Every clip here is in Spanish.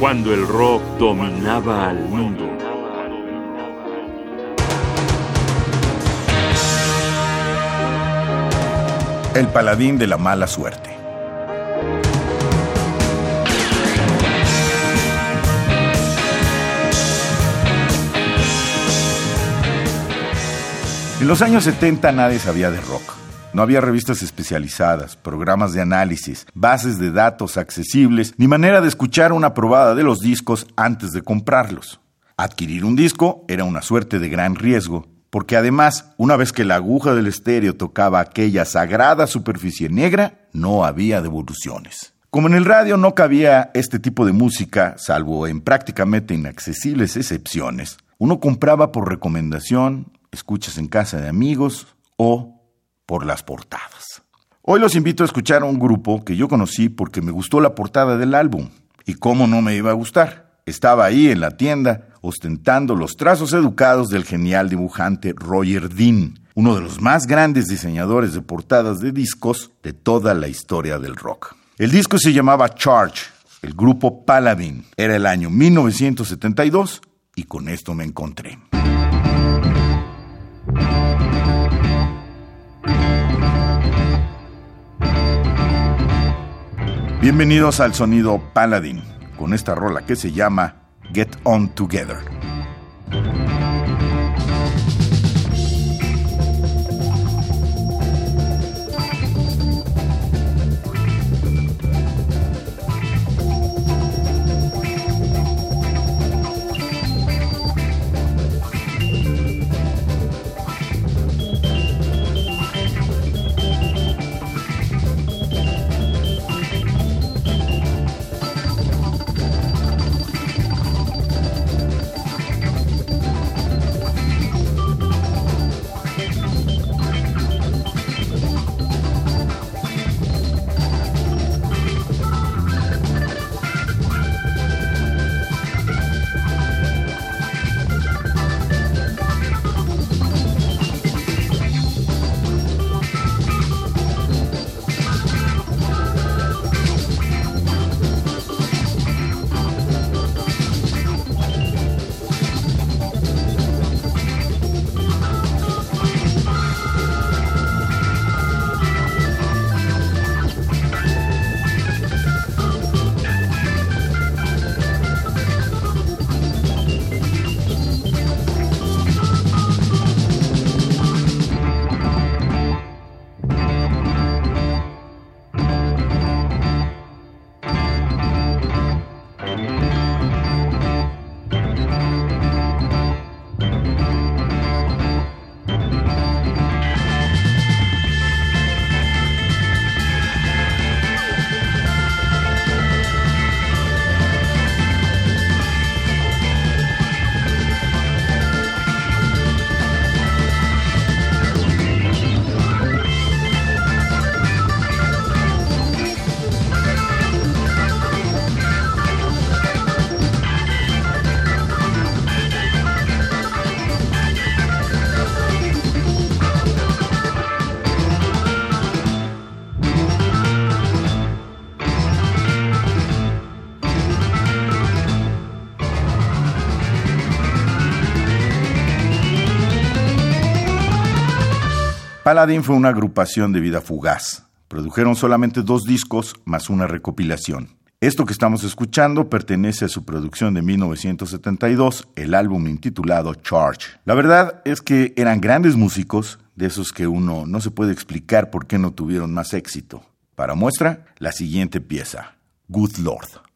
cuando el rock dominaba al mundo. El paladín de la mala suerte. En los años 70 nadie sabía de rock. No había revistas especializadas, programas de análisis, bases de datos accesibles, ni manera de escuchar una probada de los discos antes de comprarlos. Adquirir un disco era una suerte de gran riesgo, porque además, una vez que la aguja del estéreo tocaba aquella sagrada superficie negra, no había devoluciones. Como en el radio no cabía este tipo de música, salvo en prácticamente inaccesibles excepciones, uno compraba por recomendación, escuchas en casa de amigos o por las portadas. Hoy los invito a escuchar a un grupo que yo conocí porque me gustó la portada del álbum. ¿Y cómo no me iba a gustar? Estaba ahí en la tienda ostentando los trazos educados del genial dibujante Roger Dean, uno de los más grandes diseñadores de portadas de discos de toda la historia del rock. El disco se llamaba Charge, el grupo Paladin. Era el año 1972 y con esto me encontré. Bienvenidos al sonido Paladin, con esta rola que se llama Get On Together. Paladin fue una agrupación de vida fugaz. Produjeron solamente dos discos más una recopilación. Esto que estamos escuchando pertenece a su producción de 1972, el álbum intitulado Charge. La verdad es que eran grandes músicos, de esos que uno no se puede explicar por qué no tuvieron más éxito. Para muestra, la siguiente pieza, Good Lord.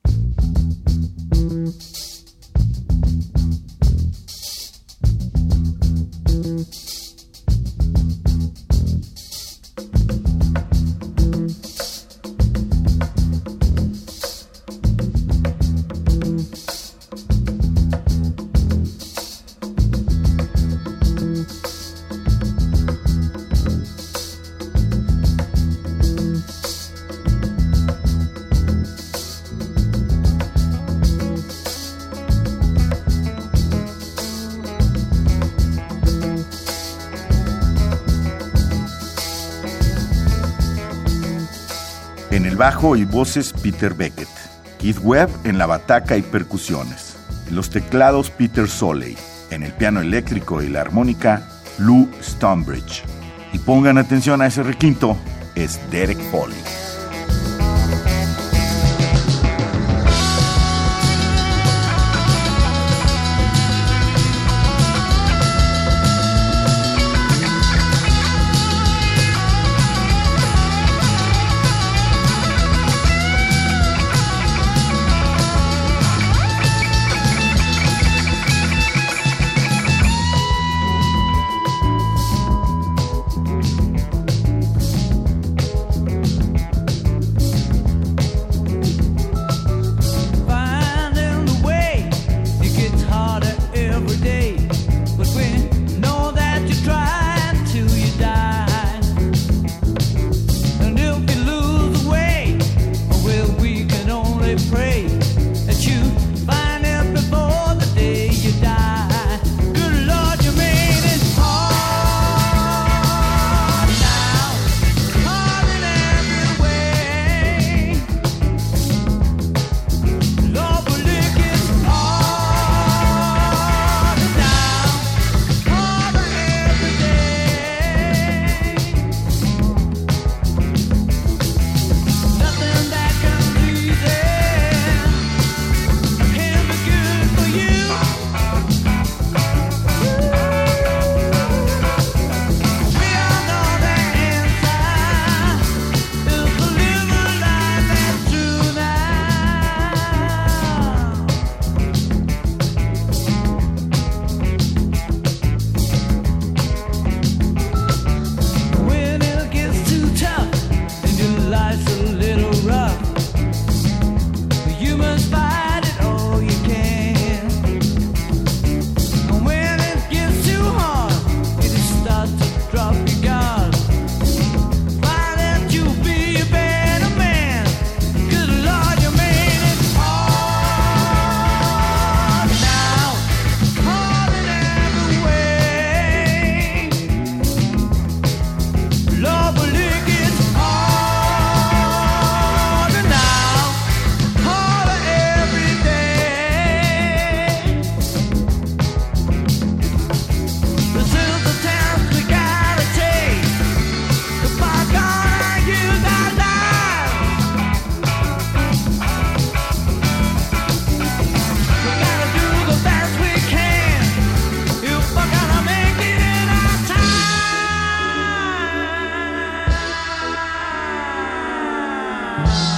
Bajo y voces Peter Beckett, Keith Webb en la bataca y percusiones. En los teclados Peter Soley. En el piano eléctrico y la armónica Lou Stonebridge. Y pongan atención a ese requinto, es Derek Foley. now.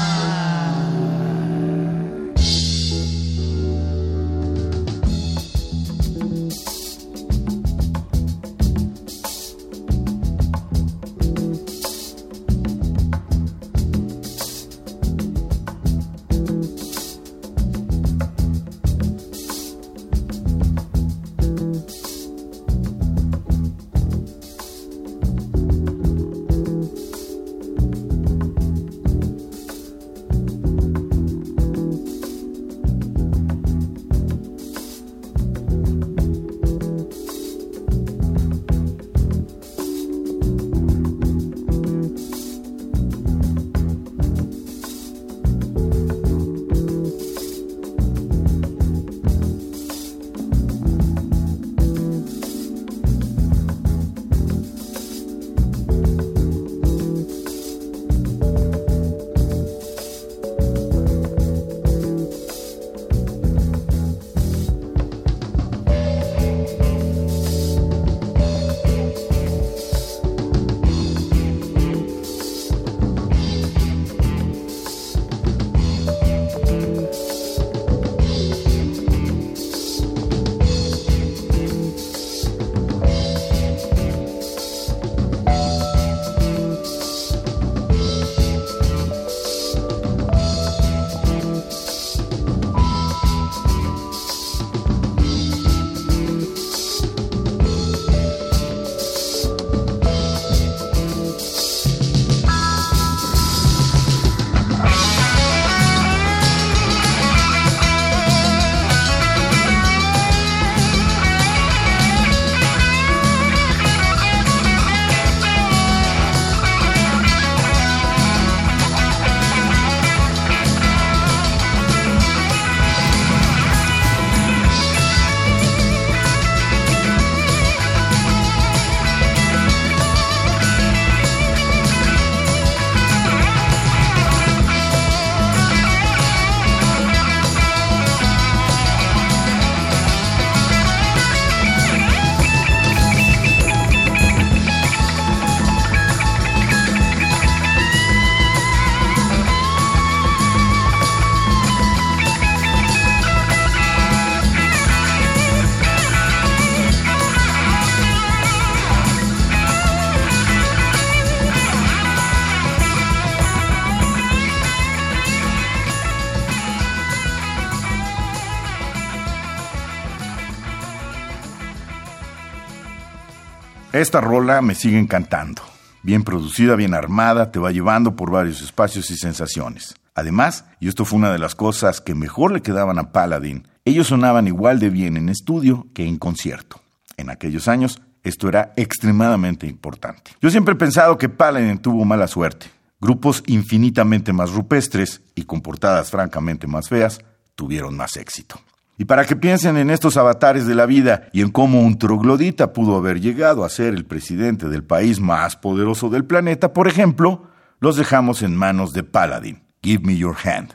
Esta rola me sigue encantando. Bien producida, bien armada, te va llevando por varios espacios y sensaciones. Además, y esto fue una de las cosas que mejor le quedaban a Paladin, ellos sonaban igual de bien en estudio que en concierto. En aquellos años, esto era extremadamente importante. Yo siempre he pensado que Paladin tuvo mala suerte. Grupos infinitamente más rupestres y con portadas francamente más feas tuvieron más éxito. Y para que piensen en estos avatares de la vida y en cómo un troglodita pudo haber llegado a ser el presidente del país más poderoso del planeta, por ejemplo, los dejamos en manos de Paladin. Give me your hand.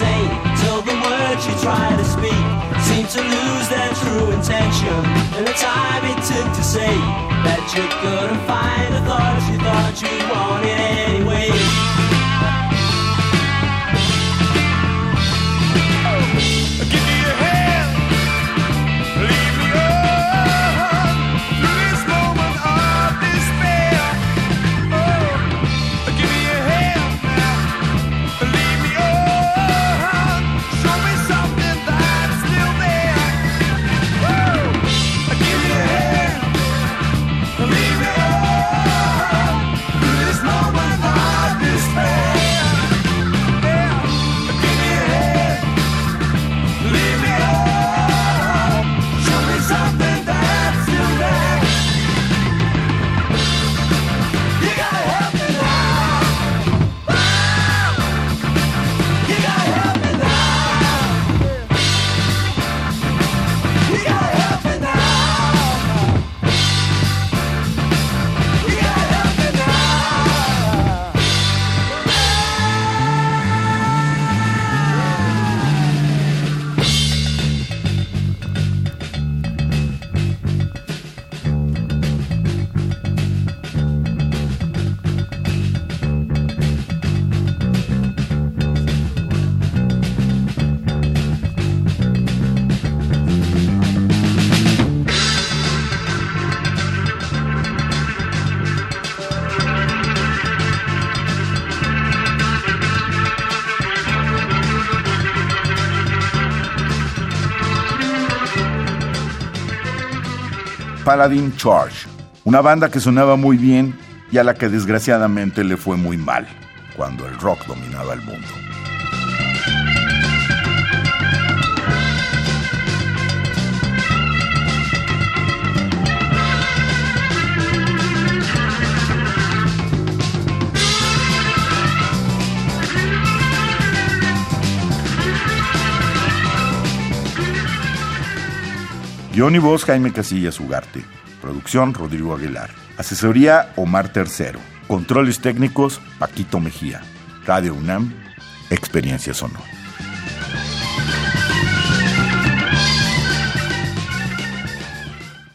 Sane till the words you try to speak seem to lose their true intention. And the time it took to say that you couldn't find the thoughts you thought you wanted anyway. Paladin Charge, una banda que sonaba muy bien y a la que desgraciadamente le fue muy mal cuando el rock dominaba el mundo. Guión y voz Jaime Casillas Ugarte. Producción Rodrigo Aguilar. Asesoría Omar Tercero. Controles técnicos Paquito Mejía. Radio UNAM. Experiencia Sonora.